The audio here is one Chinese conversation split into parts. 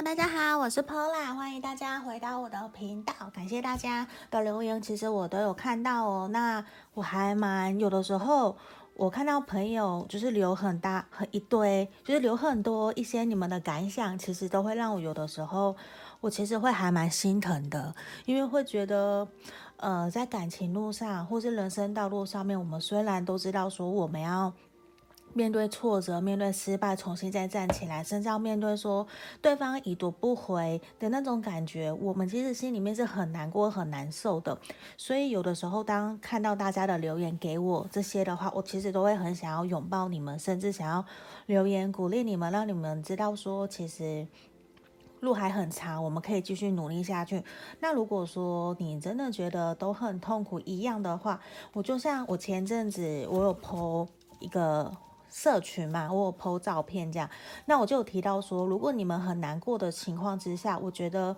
大家好，我是 Pola，欢迎大家回到我的频道，感谢大家的留言，其实我都有看到哦。那我还蛮有的时候，我看到朋友就是留很大很一堆，就是留很多一些你们的感想，其实都会让我有的时候，我其实会还蛮心疼的，因为会觉得，呃，在感情路上或是人生道路上面，我们虽然都知道说我们要。面对挫折，面对失败，重新再站起来，甚至要面对说对方已读不回的那种感觉，我们其实心里面是很难过、很难受的。所以有的时候，当看到大家的留言给我这些的话，我其实都会很想要拥抱你们，甚至想要留言鼓励你们，让你们知道说，其实路还很长，我们可以继续努力下去。那如果说你真的觉得都很痛苦一样的话，我就像我前阵子我有 po 一个。社群嘛，我有 po 照片这样，那我就有提到说，如果你们很难过的情况之下，我觉得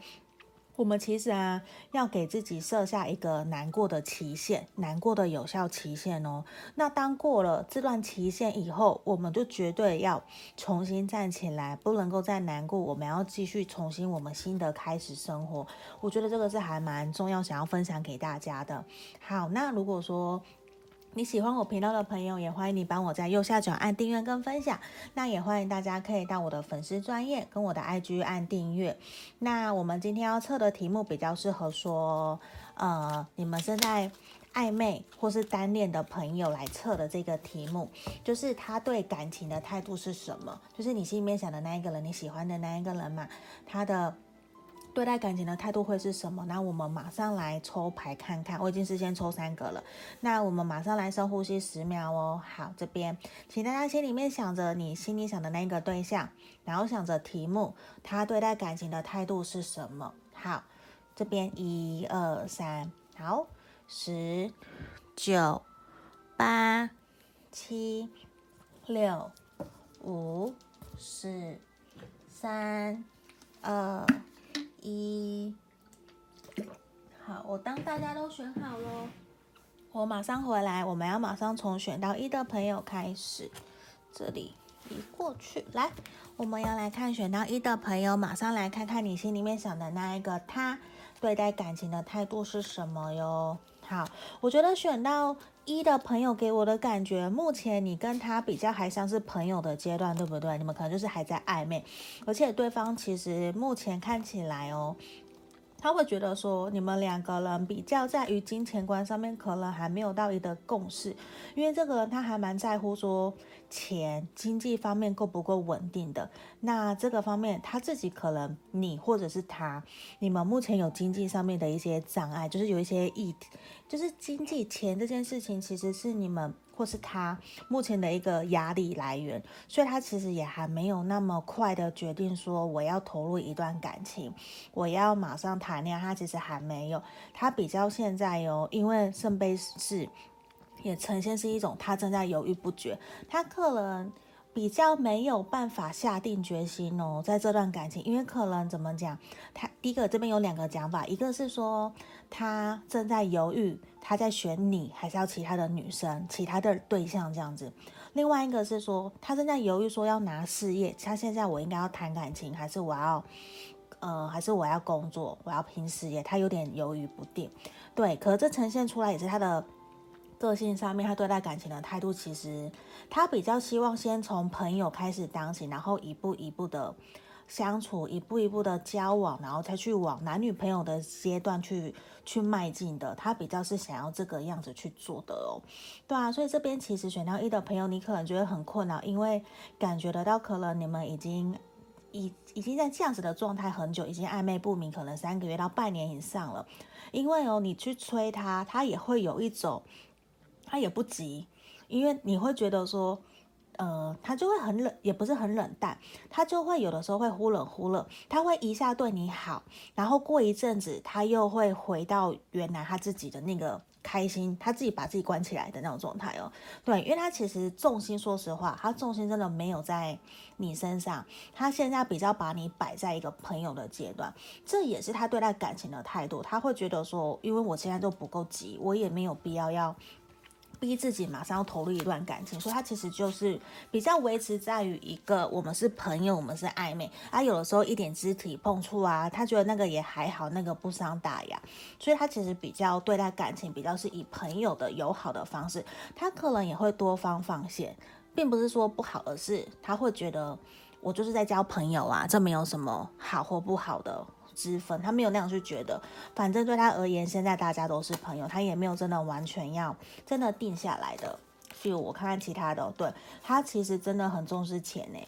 我们其实啊，要给自己设下一个难过的期限，难过的有效期限哦。那当过了这段期限以后，我们就绝对要重新站起来，不能够再难过，我们要继续重新我们新的开始生活。我觉得这个是还蛮重要，想要分享给大家的。好，那如果说。你喜欢我频道的朋友，也欢迎你帮我在右下角按订阅跟分享。那也欢迎大家可以到我的粉丝专业跟我的 IG 按订阅。那我们今天要测的题目比较适合说，呃，你们正在暧昧或是单恋的朋友来测的这个题目，就是他对感情的态度是什么？就是你心里面想的那一个人，你喜欢的那一个人嘛，他的。对待感情的态度会是什么？那我们马上来抽牌看看。我已经事先抽三个了，那我们马上来深呼吸十秒哦。好，这边请大家心里面想着你心里想的那个对象，然后想着题目，他对待感情的态度是什么？好，这边一二三，好，十、九、八、七、六、五、四、三、二。一，好，我当大家都选好喽，我马上回来。我们要马上从选到一的朋友开始，这里移过去，来，我们要来看选到一的朋友，马上来看看你心里面想的那一个他对待感情的态度是什么哟。好，我觉得选到一的朋友给我的感觉，目前你跟他比较还像是朋友的阶段，对不对？你们可能就是还在暧昧，而且对方其实目前看起来哦。他会觉得说，你们两个人比较在于金钱观上面，可能还没有到一个共识，因为这个人他还蛮在乎说钱经济方面够不够稳定的。那这个方面他自己可能你或者是他，你们目前有经济上面的一些障碍，就是有一些议，就是经济钱这件事情其实是你们。或是他目前的一个压力来源，所以他其实也还没有那么快的决定说我要投入一段感情，我要马上谈恋爱。他其实还没有，他比较现在哟，因为圣杯四也呈现是一种他正在犹豫不决，他可能比较没有办法下定决心哦，在这段感情，因为可能怎么讲，他第一个这边有两个讲法，一个是说他正在犹豫。他在选你，还是要其他的女生、其他的对象这样子。另外一个是说，他正在犹豫，说要拿事业。他现在我应该要谈感情，还是我要，呃，还是我要工作，我要拼事业？他有点犹豫不定。对，可这呈现出来也是他的个性上面，他对待感情的态度，其实他比较希望先从朋友开始当起，然后一步一步的。相处一步一步的交往，然后再去往男女朋友的阶段去去迈进的，他比较是想要这个样子去做的哦，对啊，所以这边其实选到一的朋友，你可能觉得很困扰，因为感觉得到可能你们已经已已经在这样子的状态很久，已经暧昧不明，可能三个月到半年以上了，因为哦，你去催他，他也会有一种，他也不急，因为你会觉得说。呃，他就会很冷，也不是很冷淡，他就会有的时候会忽冷忽热，他会一下对你好，然后过一阵子他又会回到原来他自己的那个开心，他自己把自己关起来的那种状态哦。对，因为他其实重心，说实话，他重心真的没有在你身上，他现在比较把你摆在一个朋友的阶段，这也是他对待感情的态度，他会觉得说，因为我现在都不够急，我也没有必要要。逼自己马上要投入一段感情，所以他其实就是比较维持在于一个我们是朋友，我们是暧昧啊，有的时候一点肢体碰触啊，他觉得那个也还好，那个不伤大雅，所以他其实比较对待感情比较是以朋友的友好的方式，他可能也会多方放线，并不是说不好，而是他会觉得我就是在交朋友啊，这没有什么好或不好的。之分，他没有那样去觉得，反正对他而言，现在大家都是朋友，他也没有真的完全要真的定下来的。就我看看其他的，对，他其实真的很重视钱呢，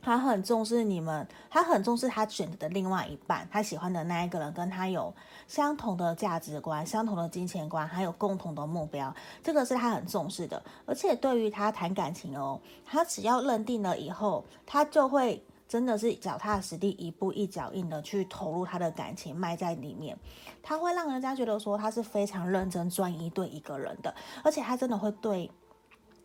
他很重视你们，他很重视他选择的另外一半，他喜欢的那一个人跟他有相同的价值观、相同的金钱观，还有共同的目标，这个是他很重视的。而且对于他谈感情哦，他只要认定了以后，他就会。真的是脚踏实地，一步一脚印的去投入他的感情，埋在里面，他会让人家觉得说他是非常认真专一对一个人的，而且他真的会对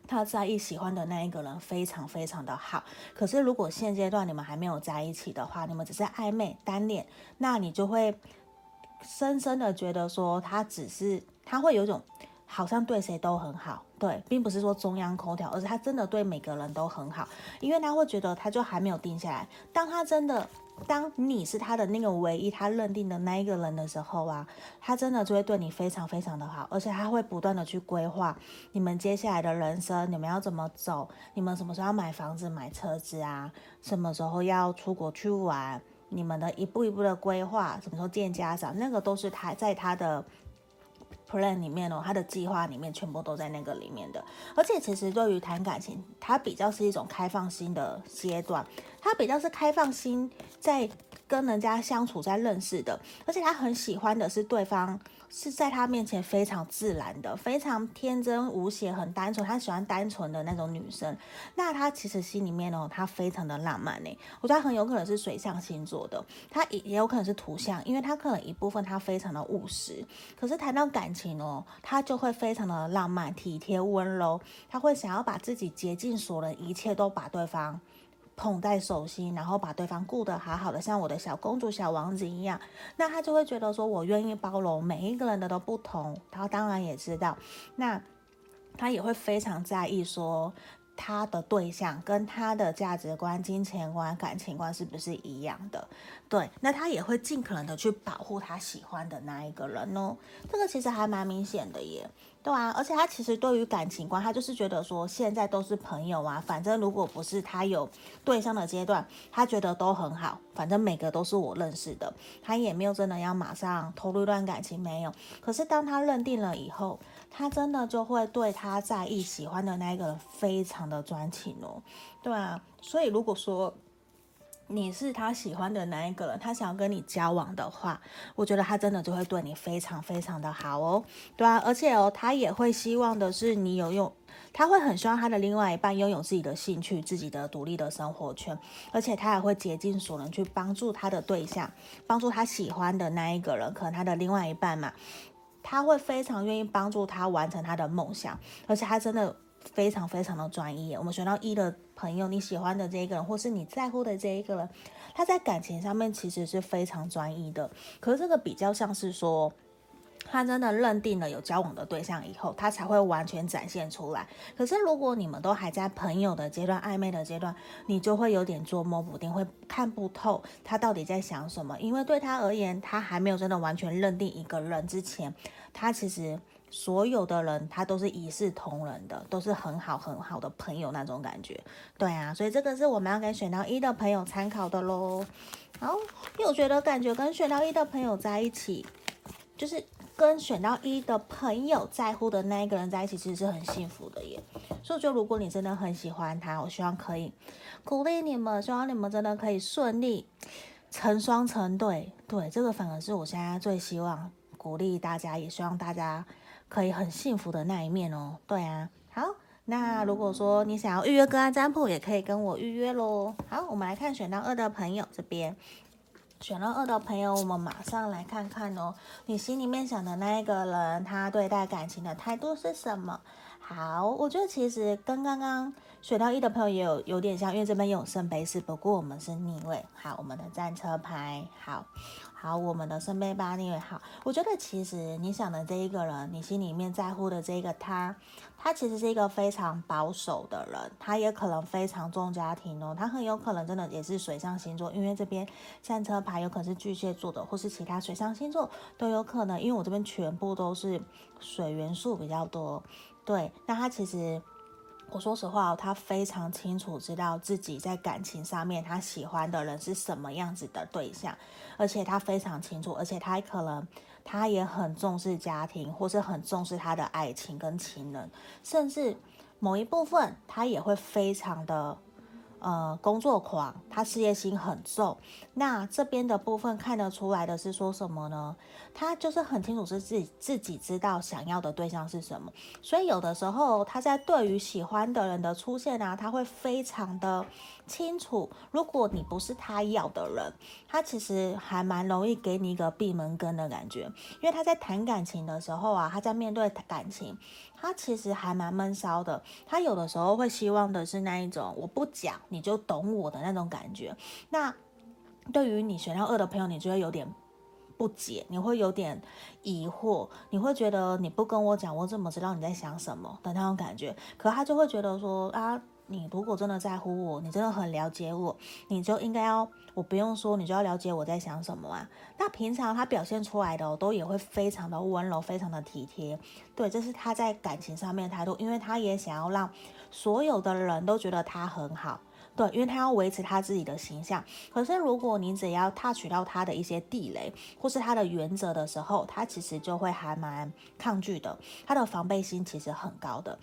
他在意喜欢的那一个人非常非常的好。可是如果现阶段你们还没有在一起的话，你们只是暧昧单恋，那你就会深深的觉得说他只是他会有种。好像对谁都很好，对，并不是说中央空调，而是他真的对每个人都很好，因为他会觉得他就还没有定下来。当他真的，当你是他的那个唯一，他认定的那一个人的时候啊，他真的就会对你非常非常的好，而且他会不断的去规划你们接下来的人生，你们要怎么走，你们什么时候要买房子、买车子啊，什么时候要出国去玩，你们的一步一步的规划，什么时候见家长，那个都是他在他的。Plan 里面哦，他的计划里面全部都在那个里面的，而且其实对于谈感情，它比较是一种开放心的阶段，它比较是开放心在跟人家相处，在认识的，而且他很喜欢的是对方。是在他面前非常自然的，非常天真无邪，很单纯。他喜欢单纯的那种女生。那他其实心里面哦，他非常的浪漫呢。我觉得很有可能是水象星座的，他也也有可能是土象，因为他可能一部分他非常的务实。可是谈到感情哦，他就会非常的浪漫、体贴、温柔。他会想要把自己竭尽所能，一切都把对方。捧在手心，然后把对方顾得好好的，像我的小公主、小王子一样，那他就会觉得说，我愿意包容每一个人的都不同。他当然也知道，那他也会非常在意说，他的对象跟他的价值观、金钱观、感情观是不是一样的？对，那他也会尽可能的去保护他喜欢的那一个人哦。这个其实还蛮明显的耶。对啊，而且他其实对于感情观，他就是觉得说现在都是朋友啊，反正如果不是他有对象的阶段，他觉得都很好，反正每个都是我认识的，他也没有真的要马上投入一段感情，没有。可是当他认定了以后，他真的就会对他在意、喜欢的那个人非常的专情哦。对啊，所以如果说。你是他喜欢的那一个人，他想要跟你交往的话，我觉得他真的就会对你非常非常的好哦，对啊，而且哦，他也会希望的是你有用，他会很希望他的另外一半拥有自己的兴趣、自己的独立的生活圈，而且他也会竭尽所能去帮助他的对象，帮助他喜欢的那一个人，可能他的另外一半嘛，他会非常愿意帮助他完成他的梦想，而且他真的。非常非常的专一。我们选到一的朋友，你喜欢的这一个人，或是你在乎的这一个人，他在感情上面其实是非常专一的。可是这个比较像是说，他真的认定了有交往的对象以后，他才会完全展现出来。可是如果你们都还在朋友的阶段、暧昧的阶段，你就会有点捉摸不定，会看不透他到底在想什么。因为对他而言，他还没有真的完全认定一个人之前，他其实。所有的人，他都是一视同仁的，都是很好很好的朋友那种感觉。对啊，所以这个是我们要给选到一的朋友参考的喽。好，因为我觉得感觉跟选到一的朋友在一起，就是跟选到一的朋友在乎的那一个人在一起，其实是很幸福的耶。所以，就如果你真的很喜欢他，我希望可以鼓励你们，希望你们真的可以顺利成双成对。对，这个反而是我现在最希望鼓励大家，也希望大家。可以很幸福的那一面哦，对啊，好，那如果说你想要预约个案占卜，也可以跟我预约喽。好，我们来看选到二的朋友这边，选到二的朋友，我们马上来看看哦，你心里面想的那一个人，他对待感情的态度是什么？好，我觉得其实跟刚刚选到一的朋友也有有点像，因为这边有圣杯四，不过我们是逆位。好，我们的战车牌，好。好，我们的圣杯八逆位好。我觉得其实你想的这一个人，你心里面在乎的这个他，他其实是一个非常保守的人，他也可能非常重家庭哦，他很有可能真的也是水象星座，因为这边战车牌有可能是巨蟹座的，或是其他水象星座都有可能，因为我这边全部都是水元素比较多。对，那他其实。我说实话，他非常清楚知道自己在感情上面他喜欢的人是什么样子的对象，而且他非常清楚，而且他可能他也很重视家庭，或是很重视他的爱情跟情人，甚至某一部分他也会非常的。呃，工作狂，他事业心很重。那这边的部分看得出来的是说什么呢？他就是很清楚是自己自己知道想要的对象是什么。所以有的时候他在对于喜欢的人的出现啊，他会非常的清楚。如果你不是他要的人，他其实还蛮容易给你一个闭门羹的感觉。因为他在谈感情的时候啊，他在面对感情。他其实还蛮闷骚的，他有的时候会希望的是那一种我不讲你就懂我的那种感觉。那对于你选到二的朋友，你就会有点不解，你会有点疑惑，你会觉得你不跟我讲，我怎么知道你在想什么的那种感觉？可他就会觉得说啊。你如果真的在乎我，你真的很了解我，你就应该要，我不用说，你就要了解我在想什么啊。那平常他表现出来的都也会非常的温柔，非常的体贴。对，这是他在感情上面态度，因为他也想要让所有的人都觉得他很好。对，因为他要维持他自己的形象。可是如果你只要踏取到他的一些地雷或是他的原则的时候，他其实就会还蛮抗拒的，他的防备心其实很高的。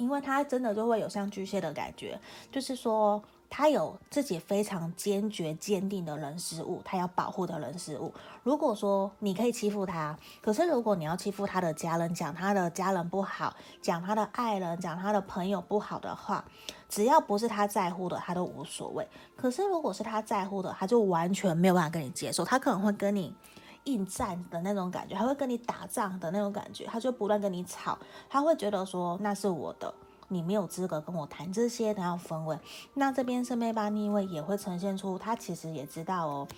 因为他真的就会有像巨蟹的感觉，就是说他有自己非常坚决、坚定的人事物，他要保护的人事物。如果说你可以欺负他，可是如果你要欺负他的家人，讲他的家人不好，讲他的爱人，讲他的朋友不好的话，只要不是他在乎的，他都无所谓。可是如果是他在乎的，他就完全没有办法跟你接受，他可能会跟你。应战的那种感觉，他会跟你打仗的那种感觉，他就不断跟你吵，他会觉得说那是我的，你没有资格跟我谈这些的那种氛围。那这边圣杯八逆位也会呈现出他其实也知道哦，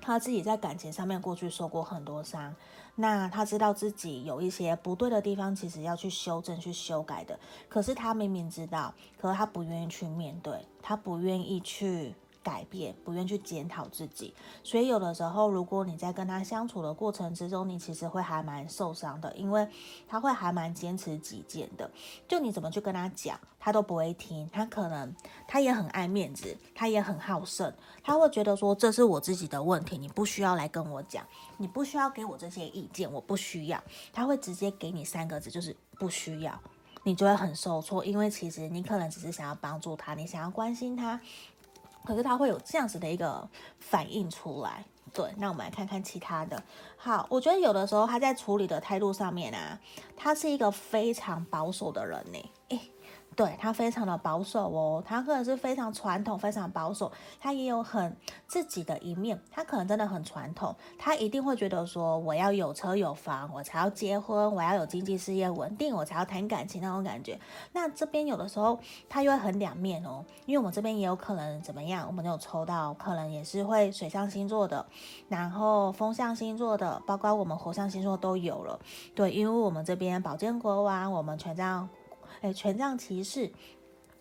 他自己在感情上面过去受过很多伤，那他知道自己有一些不对的地方，其实要去修正、去修改的。可是他明明知道，可是他不愿意去面对，他不愿意去。改变，不愿去检讨自己，所以有的时候，如果你在跟他相处的过程之中，你其实会还蛮受伤的，因为他会还蛮坚持己见的，就你怎么去跟他讲，他都不会听，他可能他也很爱面子，他也很好胜，他会觉得说，这是我自己的问题，你不需要来跟我讲，你不需要给我这些意见，我不需要，他会直接给你三个字，就是不需要，你就会很受挫，因为其实你可能只是想要帮助他，你想要关心他。可是他会有这样子的一个反应出来，对，那我们来看看其他的。好，我觉得有的时候他在处理的态度上面啊，他是一个非常保守的人呢。诶对，他非常的保守哦，他可能是非常传统、非常保守，他也有很自己的一面，他可能真的很传统，他一定会觉得说，我要有车有房，我才要结婚，我要有经济事业稳定，我才要谈感情那种感觉。那这边有的时候他又会很两面哦，因为我们这边也有可能怎么样，我们有抽到，可能也是会水象星座的，然后风象星座的，包括我们火象星座都有了。对，因为我们这边宝剑国王，我们权杖。哎，权杖骑士，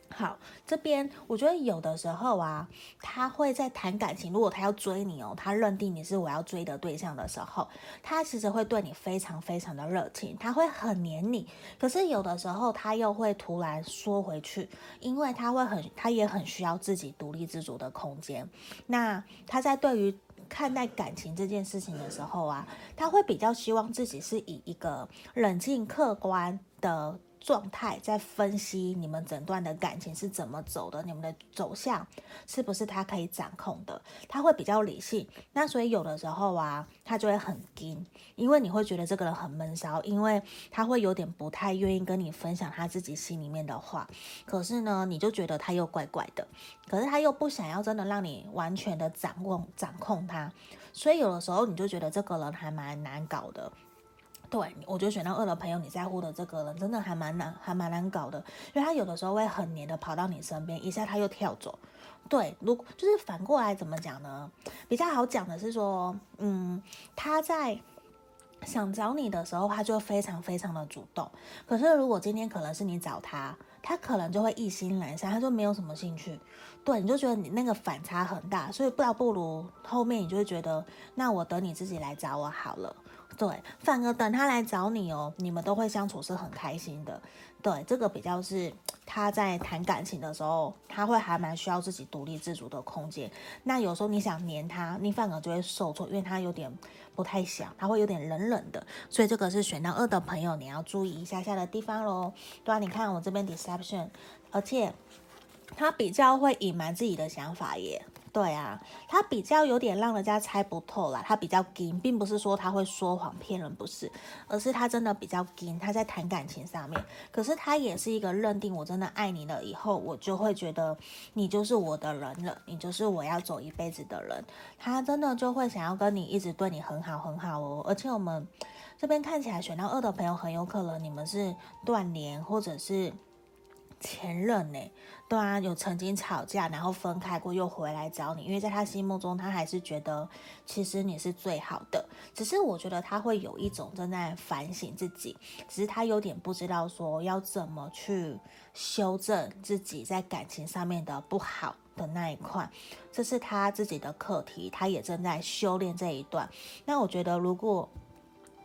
好，这边我觉得有的时候啊，他会在谈感情。如果他要追你哦，他认定你是我要追的对象的时候，他其实会对你非常非常的热情，他会很黏你。可是有的时候他又会突然缩回去，因为他会很，他也很需要自己独立自主的空间。那他在对于看待感情这件事情的时候啊，他会比较希望自己是以一个冷静客观的。状态在分析你们整段的感情是怎么走的，你们的走向是不是他可以掌控的？他会比较理性，那所以有的时候啊，他就会很惊，因为你会觉得这个人很闷骚，因为他会有点不太愿意跟你分享他自己心里面的话。可是呢，你就觉得他又怪怪的，可是他又不想要真的让你完全的掌控掌控他，所以有的时候你就觉得这个人还蛮难搞的。对，我觉得选到二的朋友，你在乎的这个人真的还蛮难，还蛮难搞的，因为他有的时候会很黏的跑到你身边，一下他又跳走。对，如就是反过来怎么讲呢？比较好讲的是说，嗯，他在想找你的时候，他就非常非常的主动。可是如果今天可能是你找他，他可能就会一心阑珊，他就没有什么兴趣。对，你就觉得你那个反差很大，所以不要不如后面你就会觉得，那我等你自己来找我好了。对，反而等他来找你哦，你们都会相处是很开心的。对，这个比较是他在谈感情的时候，他会还蛮需要自己独立自主的空间。那有时候你想黏他，你反而就会受挫，因为他有点不太想，他会有点冷冷的。所以这个是选到二的朋友，你要注意一下下的地方喽。对啊，你看我这边 deception，而且他比较会隐瞒自己的想法耶。对啊，他比较有点让人家猜不透啦。他比较硬，并不是说他会说谎骗人，不是，而是他真的比较硬。他在谈感情上面，可是他也是一个认定我真的爱你了以后，我就会觉得你就是我的人了，你就是我要走一辈子的人。他真的就会想要跟你一直对你很好很好哦。而且我们这边看起来选到二的朋友，很有可能你们是断联或者是前任呢。对啊，有曾经吵架，然后分开过，又回来找你，因为在他心目中，他还是觉得其实你是最好的。只是我觉得他会有一种正在反省自己，只是他有点不知道说要怎么去修正自己在感情上面的不好的那一块，这是他自己的课题，他也正在修炼这一段。那我觉得，如果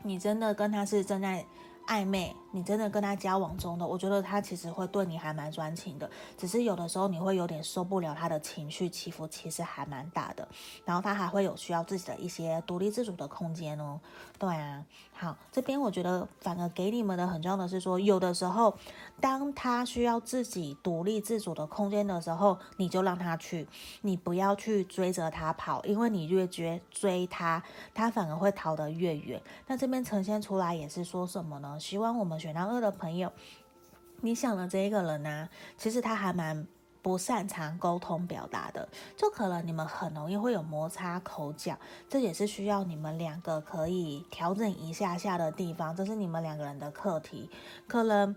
你真的跟他是正在暧昧，你真的跟他交往中的，我觉得他其实会对你还蛮专情的，只是有的时候你会有点受不了他的情绪起伏，其实还蛮大的。然后他还会有需要自己的一些独立自主的空间哦。对啊，好，这边我觉得反而给你们的很重要的是说，有的时候当他需要自己独立自主的空间的时候，你就让他去，你不要去追着他跑，因为你越追追他，他反而会逃得越远。那这边呈现出来也是说什么呢？希望我们选到二的朋友，你想的这一个人呢、其实他还蛮不擅长沟通表达的，就可能你们很容易会有摩擦口角，这也是需要你们两个可以调整一下下的地方，这是你们两个人的课题，可能。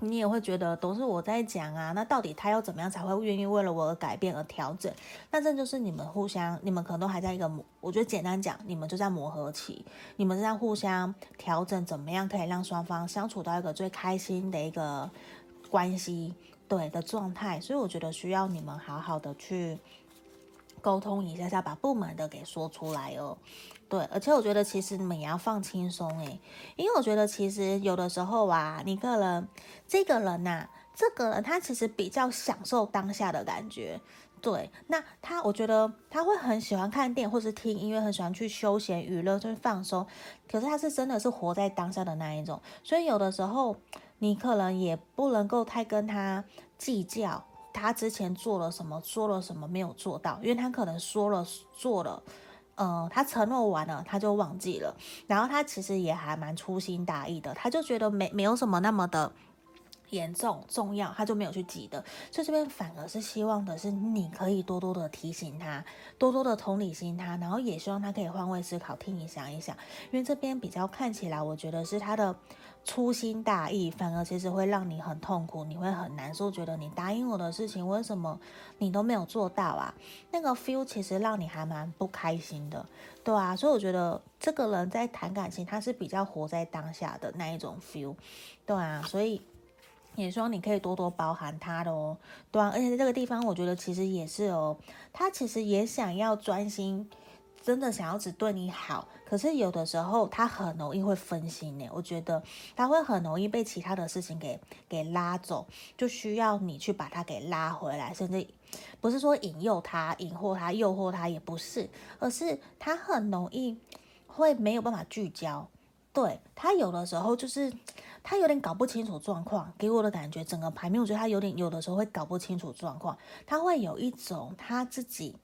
你也会觉得都是我在讲啊，那到底他要怎么样才会愿意为了我而改变而调整？那这就是你们互相，你们可能都还在一个磨，我觉得简单讲，你们就在磨合期，你们在互相调整，怎么样可以让双方相处到一个最开心的一个关系，对的状态。所以我觉得需要你们好好的去沟通一下下，把不满的给说出来哦。对，而且我觉得其实你们也要放轻松诶，因为我觉得其实有的时候啊，你个人这个人呐、这个人他其实比较享受当下的感觉。对，那他我觉得他会很喜欢看电影或是听音乐，很喜欢去休闲娱乐，就是放松。可是他是真的是活在当下的那一种，所以有的时候你可能也不能够太跟他计较，他之前做了什么，说了什么没有做到，因为他可能说了做了。呃，他承诺完了，他就忘记了。然后他其实也还蛮粗心大意的，他就觉得没没有什么那么的严重重要，他就没有去记得。所以这边反而是希望的是，你可以多多的提醒他，多多的同理心他，然后也希望他可以换位思考，听你想一想。因为这边比较看起来，我觉得是他的。粗心大意，反而其实会让你很痛苦，你会很难受，觉得你答应我的事情，为什么你都没有做到啊？那个 feel 其实让你还蛮不开心的，对啊，所以我觉得这个人在谈感情，他是比较活在当下的那一种 feel，对啊，所以也希望你可以多多包涵他的哦，对啊，而且在这个地方，我觉得其实也是哦，他其实也想要专心。真的想要只对你好，可是有的时候他很容易会分心呢。我觉得他会很容易被其他的事情给给拉走，就需要你去把他给拉回来，甚至不是说引诱他、引惑他、诱惑他，也不是，而是他很容易会没有办法聚焦。对，他有的时候就是他有点搞不清楚状况，给我的感觉，整个牌面我觉得他有点有的时候会搞不清楚状况，他会有一种他自己。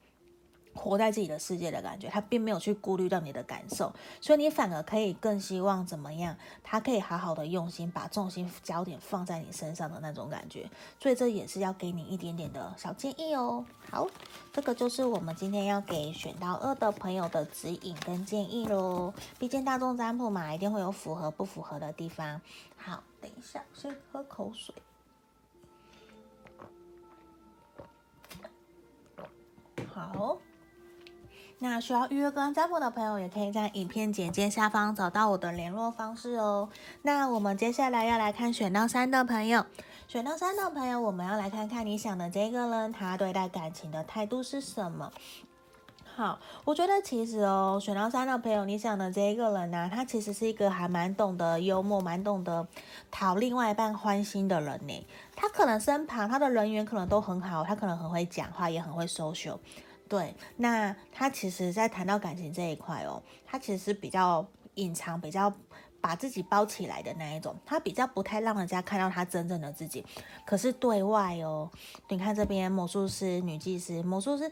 活在自己的世界的感觉，他并没有去顾虑到你的感受，所以你反而可以更希望怎么样？他可以好好的用心，把重心焦点放在你身上的那种感觉。所以这也是要给你一点点的小建议哦。好，这个就是我们今天要给选到二的朋友的指引跟建议喽。毕竟大众占卜嘛，一定会有符合不符合的地方。好，等一下，先喝口水。好。那需要预约个案占卜的朋友，也可以在影片简介下方找到我的联络方式哦。那我们接下来要来看选到三的朋友，选到三的朋友，我们要来看看你想的这个人，他对待感情的态度是什么？好，我觉得其实哦，选到三的朋友，你想的这一个人呢、他其实是一个还蛮懂得幽默、蛮懂得讨另外一半欢心的人呢。他可能身旁他的人缘可能都很好，他可能很会讲话，也很会 social。对，那他其实，在谈到感情这一块哦，他其实是比较隐藏、比较把自己包起来的那一种，他比较不太让人家看到他真正的自己。可是对外哦，你看这边魔术师、女技师、魔术师。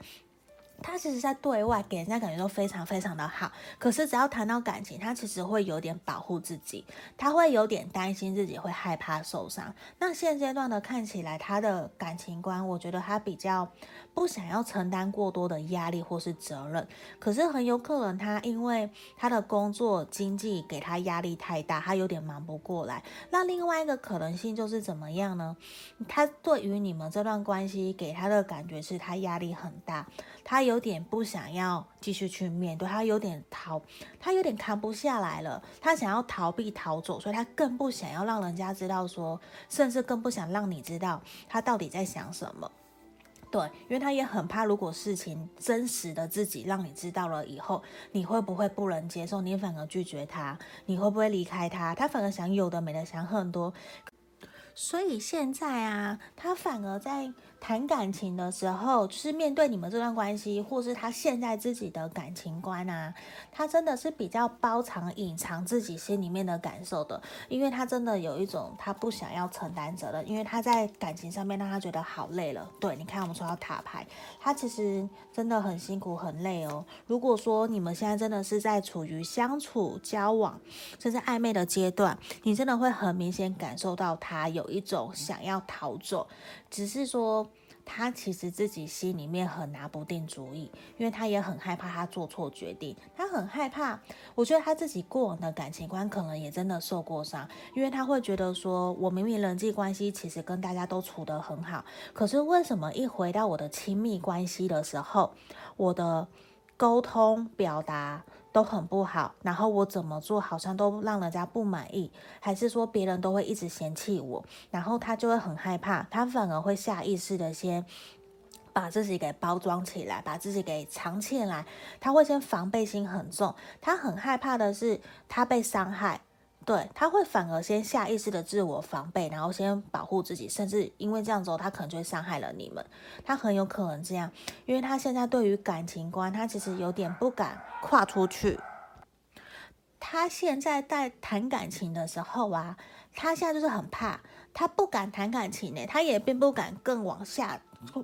他其实，在对外给人家感觉都非常非常的好，可是只要谈到感情，他其实会有点保护自己，他会有点担心自己会害怕受伤。那现阶段的看起来，他的感情观，我觉得他比较不想要承担过多的压力或是责任，可是很有可能他因为他的工作经济给他压力太大，他有点忙不过来。那另外一个可能性就是怎么样呢？他对于你们这段关系给他的感觉是他压力很大，他。有点不想要继续去面对，他有点逃，他有点扛不下来了，他想要逃避逃走，所以他更不想要让人家知道说，甚至更不想让你知道他到底在想什么。对，因为他也很怕，如果事情真实的自己让你知道了以后，你会不会不能接受？你反而拒绝他，你会不会离开他？他反而想有的没的想很多。所以现在啊，他反而在。谈感情的时候，就是面对你们这段关系，或是他现在自己的感情观啊，他真的是比较包藏、隐藏自己心里面的感受的，因为他真的有一种他不想要承担责任，因为他在感情上面让他觉得好累了。对，你看我们说到塔牌，他其实真的很辛苦、很累哦。如果说你们现在真的是在处于相处、交往，甚至暧昧的阶段，你真的会很明显感受到他有一种想要逃走，只是说。他其实自己心里面很拿不定主意，因为他也很害怕他做错决定，他很害怕。我觉得他自己过往的感情观可能也真的受过伤，因为他会觉得说，我明明人际关系其实跟大家都处得很好，可是为什么一回到我的亲密关系的时候，我的沟通表达都很不好，然后我怎么做好像都让人家不满意，还是说别人都会一直嫌弃我，然后他就会很害怕，他反而会下意识的先把自己给包装起来，把自己给藏起来，他会先防备心很重，他很害怕的是他被伤害。对，他会反而先下意识的自我防备，然后先保护自己，甚至因为这样子，他可能就会伤害了你们。他很有可能这样，因为他现在对于感情观，他其实有点不敢跨出去。他现在在谈感情的时候啊，他现在就是很怕，他不敢谈感情呢，他也并不敢更往下。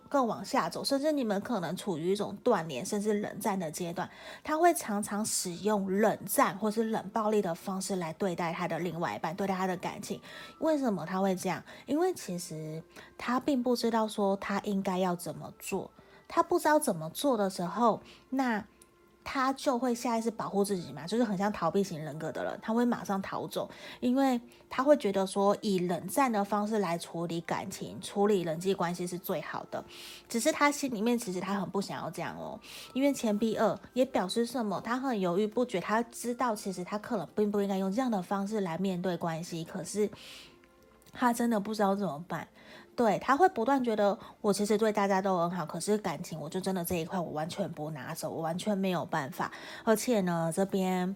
更往下走，甚至你们可能处于一种断联甚至冷战的阶段，他会常常使用冷战或是冷暴力的方式来对待他的另外一半，对待他的感情。为什么他会这样？因为其实他并不知道说他应该要怎么做，他不知道怎么做的时候，那。他就会下意识保护自己嘛，就是很像逃避型人格的人，他会马上逃走，因为他会觉得说以冷战的方式来处理感情、处理人际关系是最好的。只是他心里面其实他很不想要这样哦，因为钱币二也表示什么？他很犹豫不决，他知道其实他可能并不应该用这样的方式来面对关系，可是他真的不知道怎么办。对，他会不断觉得我其实对大家都很好，可是感情我就真的这一块我完全不拿手，我完全没有办法。而且呢，这边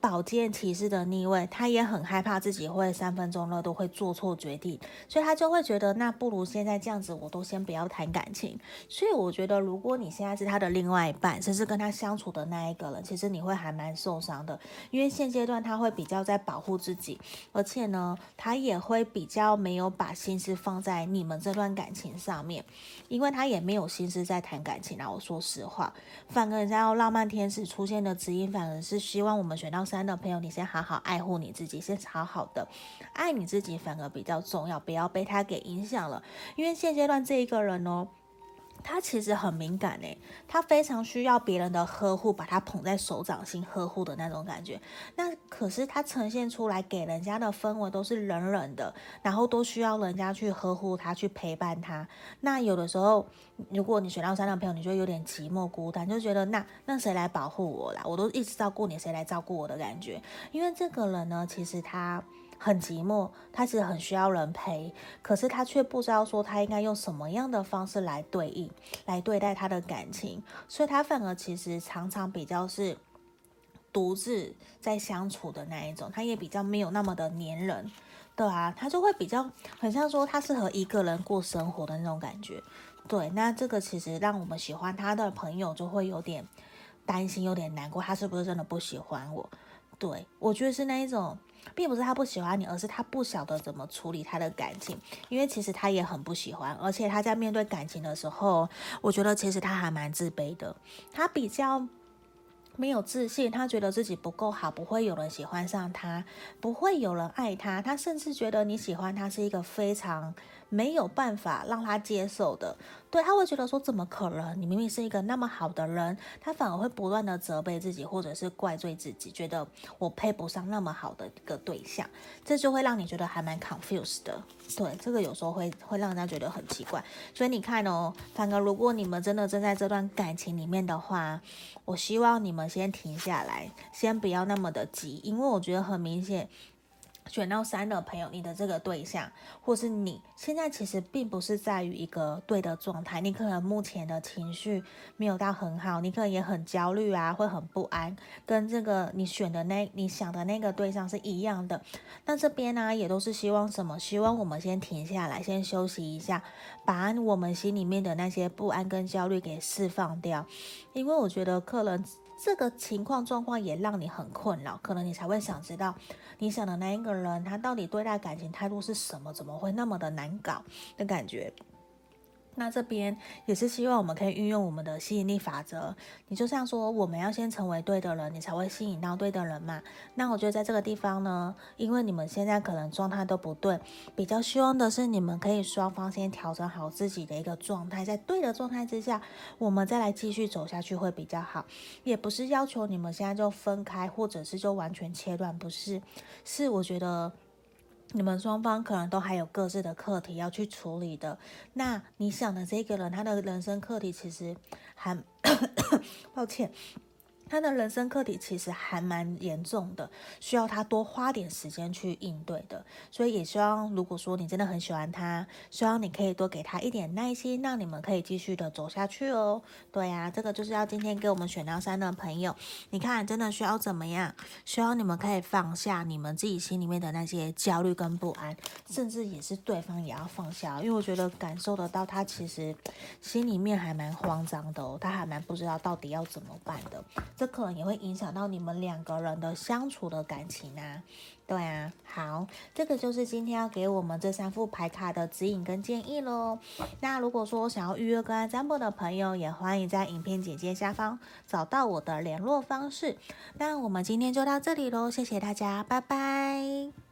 宝剑骑士的逆位，他也很害怕自己会三分钟热度会做错决定，所以他就会觉得那不如现在这样子，我都先不要谈感情。所以我觉得，如果你现在是他的另外一半，甚至跟他相处的那一个人，其实你会还蛮受伤的，因为现阶段他会比较在保护自己，而且呢，他也会比较没有把心思放在你们这段感情上面，因为他也没有心思在谈感情啊。我说实话，反而人家要浪漫天使出现的指引，反而是希望我们选到。三的朋友，你先好好爱护你自己，先好好的爱你自己，反而比较重要，不要被他给影响了。因为现阶段这一个人哦，他其实很敏感诶，他非常需要别人的呵护，把他捧在手掌心呵护的那种感觉。那可是他呈现出来给人家的氛围都是冷冷的，然后都需要人家去呵护他，去陪伴他。那有的时候，如果你选到三的朋友，你就有点寂寞孤单，就觉得那那谁来保护我啦？我都一直照顾你，谁来照顾我的感觉？因为这个人呢，其实他。很寂寞，他其实很需要人陪，可是他却不知道说他应该用什么样的方式来对应，来对待他的感情，所以他反而其实常常比较是独自在相处的那一种，他也比较没有那么的黏人，对啊，他就会比较很像说他适合一个人过生活的那种感觉，对，那这个其实让我们喜欢他的朋友就会有点担心，有点难过，他是不是真的不喜欢我？对，我觉得是那一种。并不是他不喜欢你，而是他不晓得怎么处理他的感情，因为其实他也很不喜欢，而且他在面对感情的时候，我觉得其实他还蛮自卑的，他比较没有自信，他觉得自己不够好，不会有人喜欢上他，不会有人爱他，他甚至觉得你喜欢他是一个非常没有办法让他接受的。对，他会觉得说，怎么可能？你明明是一个那么好的人，他反而会不断的责备自己，或者是怪罪自己，觉得我配不上那么好的一个对象，这就会让你觉得还蛮 confused 的。对，这个有时候会会让人家觉得很奇怪。所以你看哦，反而如果你们真的正在这段感情里面的话，我希望你们先停下来，先不要那么的急，因为我觉得很明显。选到三的朋友，你的这个对象，或是你现在其实并不是在于一个对的状态，你可能目前的情绪没有到很好，你可能也很焦虑啊，会很不安，跟这个你选的那你想的那个对象是一样的。那这边呢，也都是希望什么？希望我们先停下来，先休息一下，把我们心里面的那些不安跟焦虑给释放掉，因为我觉得客人。这个情况状况也让你很困扰，可能你才会想知道，你想的那一个人他到底对待感情态度是什么？怎么会那么的难搞的感觉？那这边也是希望我们可以运用我们的吸引力法则。你就像说，我们要先成为对的人，你才会吸引到对的人嘛。那我觉得在这个地方呢，因为你们现在可能状态都不对，比较希望的是你们可以双方先调整好自己的一个状态，在对的状态之下，我们再来继续走下去会比较好。也不是要求你们现在就分开，或者是就完全切断，不是，是我觉得。你们双方可能都还有各自的课题要去处理的。那你想的这个人，他的人生课题其实还，抱歉。他的人生课题其实还蛮严重的，需要他多花点时间去应对的。所以也希望，如果说你真的很喜欢他，希望你可以多给他一点耐心，让你们可以继续的走下去哦。对呀，这个就是要今天给我们选到三的朋友，你看真的需要怎么样？需要你们可以放下你们自己心里面的那些焦虑跟不安，甚至也是对方也要放下，因为我觉得感受得到他其实心里面还蛮慌张的哦，他还蛮不知道到底要怎么办的。这可能也会影响到你们两个人的相处的感情啊，对啊，好，这个就是今天要给我们这三副牌卡的指引跟建议喽。那如果说想要预约个案占卜的朋友，也欢迎在影片简介下方找到我的联络方式。那我们今天就到这里喽，谢谢大家，拜拜。